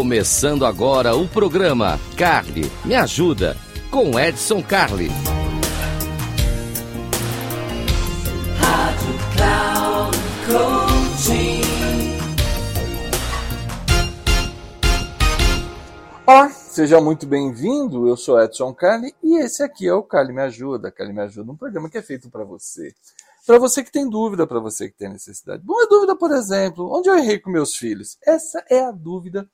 Começando agora o programa Carly Me Ajuda com Edson Carli. Rádio Cloud Coaching. Olá, seja muito bem-vindo. Eu sou Edson Carli e esse aqui é o Carli Me Ajuda. Carli Me Ajuda, um programa que é feito para você. Para você que tem dúvida, para você que tem necessidade. Uma dúvida, por exemplo, onde eu errei com meus filhos? Essa é a dúvida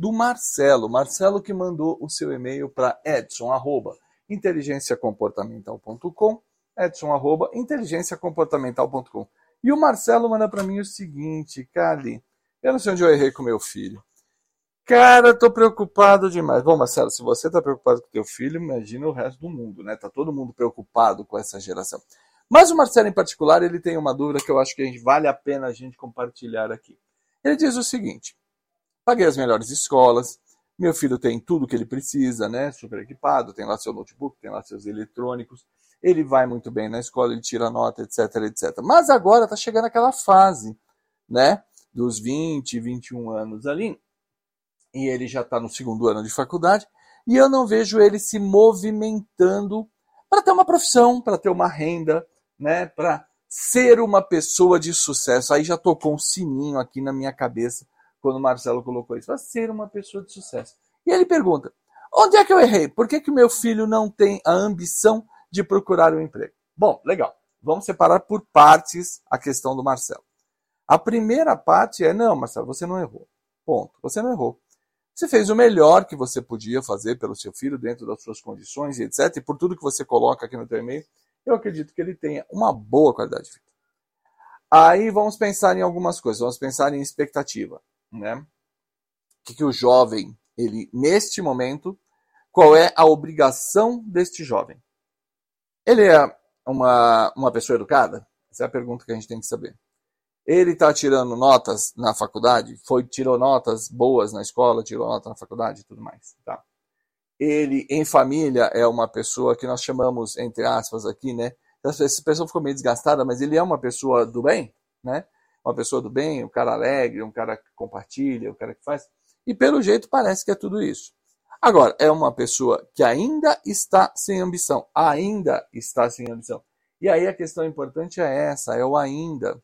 do Marcelo. Marcelo que mandou o seu e-mail para edson, arroba, inteligenciacomportamental.com edson, arroba, inteligenciacomportamental.com E o Marcelo manda para mim o seguinte, Carli, eu não sei onde eu errei com meu filho. Cara, tô preocupado demais. Bom, Marcelo, se você tá preocupado com teu filho, imagina o resto do mundo, né? Tá todo mundo preocupado com essa geração. Mas o Marcelo, em particular, ele tem uma dúvida que eu acho que vale a pena a gente compartilhar aqui. Ele diz o seguinte: paguei as melhores escolas, meu filho tem tudo que ele precisa, né? Super equipado, tem lá seu notebook, tem lá seus eletrônicos, ele vai muito bem na escola, ele tira nota, etc, etc. Mas agora está chegando aquela fase, né? Dos 20, 21 anos ali, e ele já está no segundo ano de faculdade, e eu não vejo ele se movimentando para ter uma profissão, para ter uma renda, né, para ser uma pessoa de sucesso. Aí já tocou um sininho aqui na minha cabeça quando o Marcelo colocou isso. Para ser uma pessoa de sucesso. E ele pergunta: onde é que eu errei? Por que, que meu filho não tem a ambição de procurar um emprego? Bom, legal. Vamos separar por partes a questão do Marcelo. A primeira parte é: não, Marcelo, você não errou. Ponto. Você não errou. Você fez o melhor que você podia fazer pelo seu filho dentro das suas condições e etc. E por tudo que você coloca aqui no teu e-mail, eu acredito que ele tenha uma boa qualidade de vida. Aí vamos pensar em algumas coisas, vamos pensar em expectativa, né? Que, que o jovem, ele neste momento, qual é a obrigação deste jovem? Ele é uma, uma pessoa educada? Essa é a pergunta que a gente tem que saber. Ele está tirando notas na faculdade? Foi tirou notas boas na escola, tirou nota na faculdade e tudo mais, tá? ele em família é uma pessoa que nós chamamos, entre aspas, aqui, né? Essa pessoa ficou meio desgastada, mas ele é uma pessoa do bem, né? Uma pessoa do bem, um cara alegre, um cara que compartilha, um cara que faz. E pelo jeito parece que é tudo isso. Agora, é uma pessoa que ainda está sem ambição. Ainda está sem ambição. E aí a questão importante é essa, é o ainda.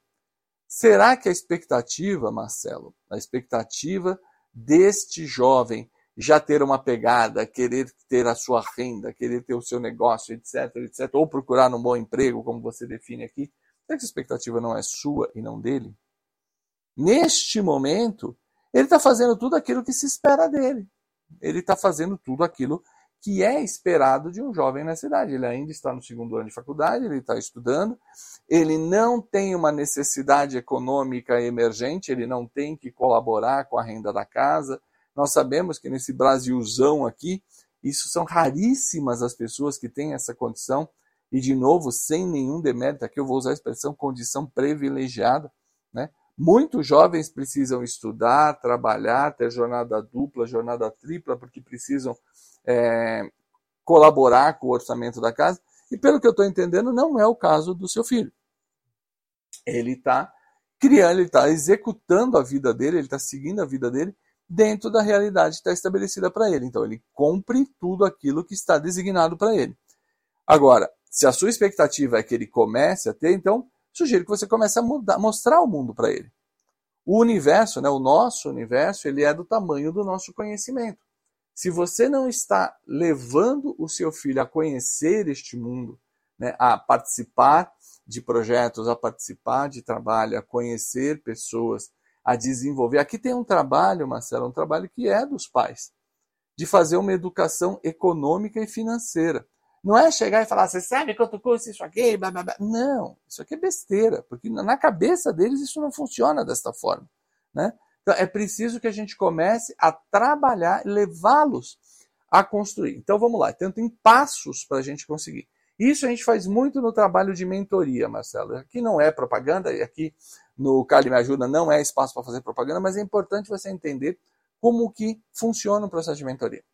Será que a expectativa, Marcelo, a expectativa deste jovem já ter uma pegada, querer ter a sua renda, querer ter o seu negócio, etc, etc, ou procurar um bom emprego, como você define aqui, será que a expectativa não é sua e não dele? Neste momento, ele está fazendo tudo aquilo que se espera dele. Ele está fazendo tudo aquilo que é esperado de um jovem nessa idade. Ele ainda está no segundo ano de faculdade, ele está estudando, ele não tem uma necessidade econômica emergente, ele não tem que colaborar com a renda da casa, nós sabemos que nesse Brasilzão aqui, isso são raríssimas as pessoas que têm essa condição, e de novo, sem nenhum demérito, aqui eu vou usar a expressão condição privilegiada, né? Muitos jovens precisam estudar, trabalhar, ter jornada dupla, jornada tripla, porque precisam é, colaborar com o orçamento da casa. E pelo que eu estou entendendo, não é o caso do seu filho. Ele está criando, ele está executando a vida dele, ele está seguindo a vida dele dentro da realidade que está estabelecida para ele. Então, ele cumpre tudo aquilo que está designado para ele. Agora, se a sua expectativa é que ele comece a ter, então, sugiro que você comece a mudar, mostrar o mundo para ele. O universo, né, o nosso universo, ele é do tamanho do nosso conhecimento. Se você não está levando o seu filho a conhecer este mundo, né, a participar de projetos, a participar de trabalho, a conhecer pessoas, a desenvolver. Aqui tem um trabalho, Marcelo, um trabalho que é dos pais, de fazer uma educação econômica e financeira. Não é chegar e falar, você sabe quanto custa isso aqui? Blá, blá, blá. Não, isso aqui é besteira, porque na cabeça deles isso não funciona desta forma. Né? Então é preciso que a gente comece a trabalhar e levá-los a construir. Então vamos lá, então tem passos para a gente conseguir. Isso a gente faz muito no trabalho de mentoria, Marcelo. Aqui não é propaganda, e aqui no Cali Me Ajuda não é espaço para fazer propaganda, mas é importante você entender como que funciona o processo de mentoria.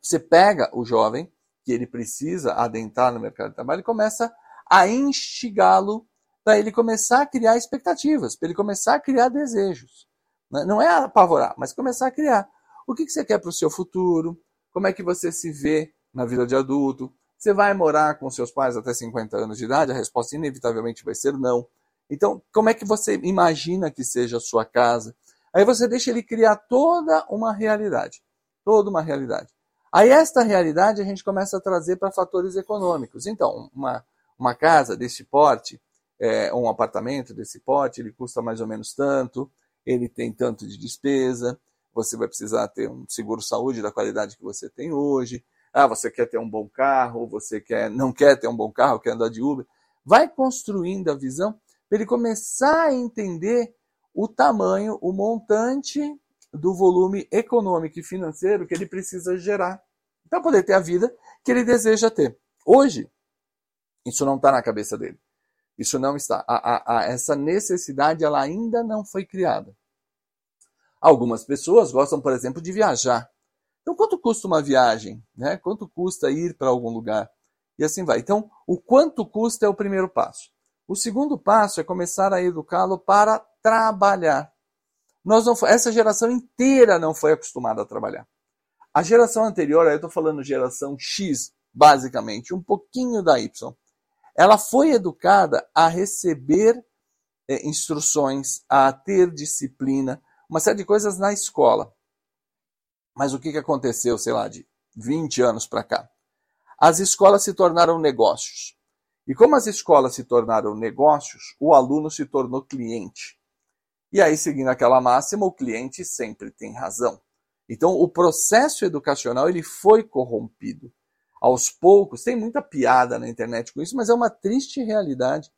Você pega o jovem, que ele precisa adentrar no mercado de trabalho, começa a instigá-lo para ele começar a criar expectativas, para ele começar a criar desejos. Né? Não é apavorar, mas começar a criar. O que, que você quer para o seu futuro? Como é que você se vê na vida de adulto? Você vai morar com seus pais até 50 anos de idade? A resposta inevitavelmente vai ser não. Então, como é que você imagina que seja a sua casa? Aí você deixa ele criar toda uma realidade. Toda uma realidade. Aí esta realidade a gente começa a trazer para fatores econômicos. Então, uma, uma casa desse porte, é, um apartamento desse porte, ele custa mais ou menos tanto, ele tem tanto de despesa, você vai precisar ter um seguro saúde da qualidade que você tem hoje. Ah, você quer ter um bom carro, você quer, não quer ter um bom carro, quer andar de Uber. Vai construindo a visão para ele começar a entender o tamanho, o montante do volume econômico e financeiro que ele precisa gerar para poder ter a vida que ele deseja ter. Hoje, isso não está na cabeça dele. Isso não está. A, a, a, essa necessidade ela ainda não foi criada. Algumas pessoas gostam, por exemplo, de viajar. Então, quanto custa uma viagem? Né? Quanto custa ir para algum lugar? E assim vai. Então, o quanto custa é o primeiro passo. O segundo passo é começar a educá-lo para trabalhar. Nós não, essa geração inteira não foi acostumada a trabalhar. A geração anterior, eu estou falando geração X, basicamente, um pouquinho da Y, ela foi educada a receber é, instruções, a ter disciplina, uma série de coisas na escola. Mas o que, que aconteceu, sei lá, de 20 anos para cá? As escolas se tornaram negócios. E como as escolas se tornaram negócios, o aluno se tornou cliente. E aí, seguindo aquela máxima, o cliente sempre tem razão. Então, o processo educacional ele foi corrompido. Aos poucos, tem muita piada na internet com isso, mas é uma triste realidade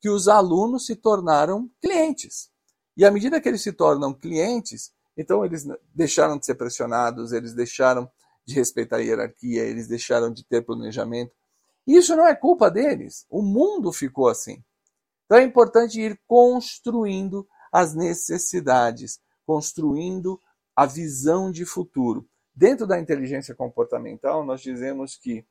que os alunos se tornaram clientes. E à medida que eles se tornam clientes, então eles deixaram de ser pressionados, eles deixaram de respeitar a hierarquia, eles deixaram de ter planejamento. Isso não é culpa deles. O mundo ficou assim. Então é importante ir construindo as necessidades, construindo a visão de futuro. Dentro da inteligência comportamental, nós dizemos que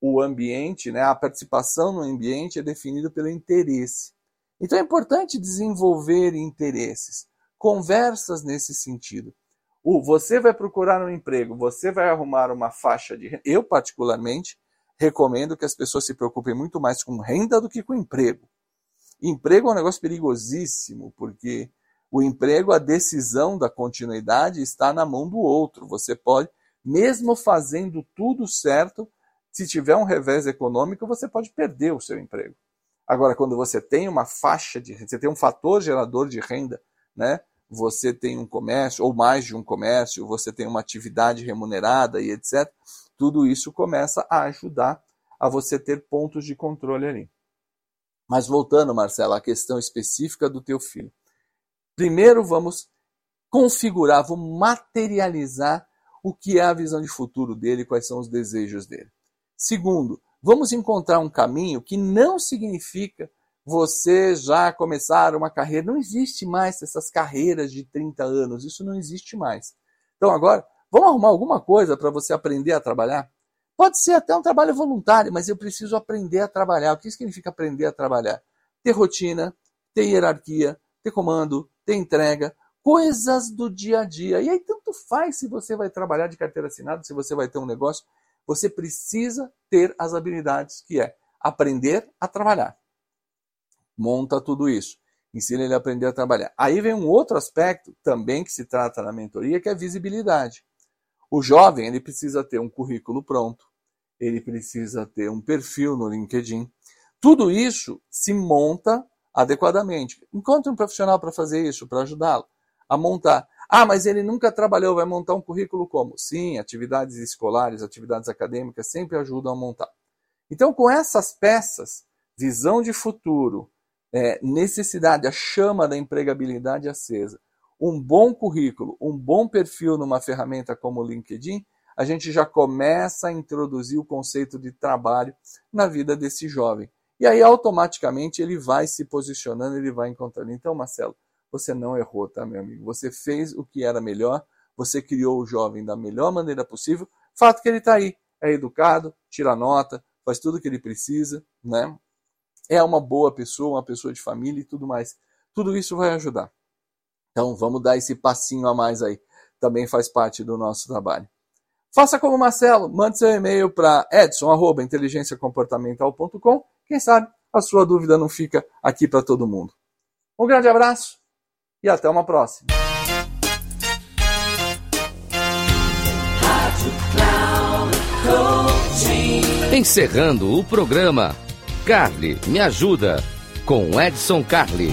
o ambiente, né, a participação no ambiente é definido pelo interesse. Então é importante desenvolver interesses, conversas nesse sentido. O, você vai procurar um emprego, você vai arrumar uma faixa de. Eu, particularmente, recomendo que as pessoas se preocupem muito mais com renda do que com emprego. Emprego é um negócio perigosíssimo, porque o emprego, a decisão da continuidade está na mão do outro. Você pode, mesmo fazendo tudo certo, se tiver um revés econômico, você pode perder o seu emprego. Agora, quando você tem uma faixa de você tem um fator gerador de renda, né? Você tem um comércio, ou mais de um comércio, você tem uma atividade remunerada e etc. Tudo isso começa a ajudar a você ter pontos de controle ali. Mas voltando, Marcelo, à questão específica do teu filho. Primeiro vamos configurar, vamos materializar o que é a visão de futuro dele, quais são os desejos dele. Segundo, vamos encontrar um caminho que não significa você já começar uma carreira. Não existe mais essas carreiras de 30 anos, isso não existe mais. Então agora, vamos arrumar alguma coisa para você aprender a trabalhar? Pode ser até um trabalho voluntário, mas eu preciso aprender a trabalhar. O que significa aprender a trabalhar? Ter rotina, ter hierarquia, ter comando, ter entrega, coisas do dia a dia. E aí tanto faz se você vai trabalhar de carteira assinada, se você vai ter um negócio, você precisa ter as habilidades que é aprender a trabalhar. Monta tudo isso. Ensina ele a aprender a trabalhar. Aí vem um outro aspecto também que se trata na mentoria, que é visibilidade. O jovem, ele precisa ter um currículo pronto, ele precisa ter um perfil no LinkedIn. Tudo isso se monta adequadamente. Encontre um profissional para fazer isso, para ajudá-lo a montar. Ah, mas ele nunca trabalhou, vai montar um currículo como? Sim, atividades escolares, atividades acadêmicas sempre ajudam a montar. Então, com essas peças, visão de futuro, é, necessidade, a chama da empregabilidade acesa, um bom currículo, um bom perfil numa ferramenta como o LinkedIn, a gente já começa a introduzir o conceito de trabalho na vida desse jovem. E aí, automaticamente, ele vai se posicionando, ele vai encontrando. Então, Marcelo, você não errou, tá, meu amigo? Você fez o que era melhor, você criou o jovem da melhor maneira possível. Fato que ele está aí, é educado, tira nota, faz tudo o que ele precisa, né? É uma boa pessoa, uma pessoa de família e tudo mais. Tudo isso vai ajudar. Então vamos dar esse passinho a mais aí. Também faz parte do nosso trabalho. Faça como Marcelo, mande seu e-mail para edson@inteligenciacomportamental.com. Quem sabe a sua dúvida não fica aqui para todo mundo. Um grande abraço e até uma próxima. Encerrando o programa, Carly me ajuda com Edson Carli.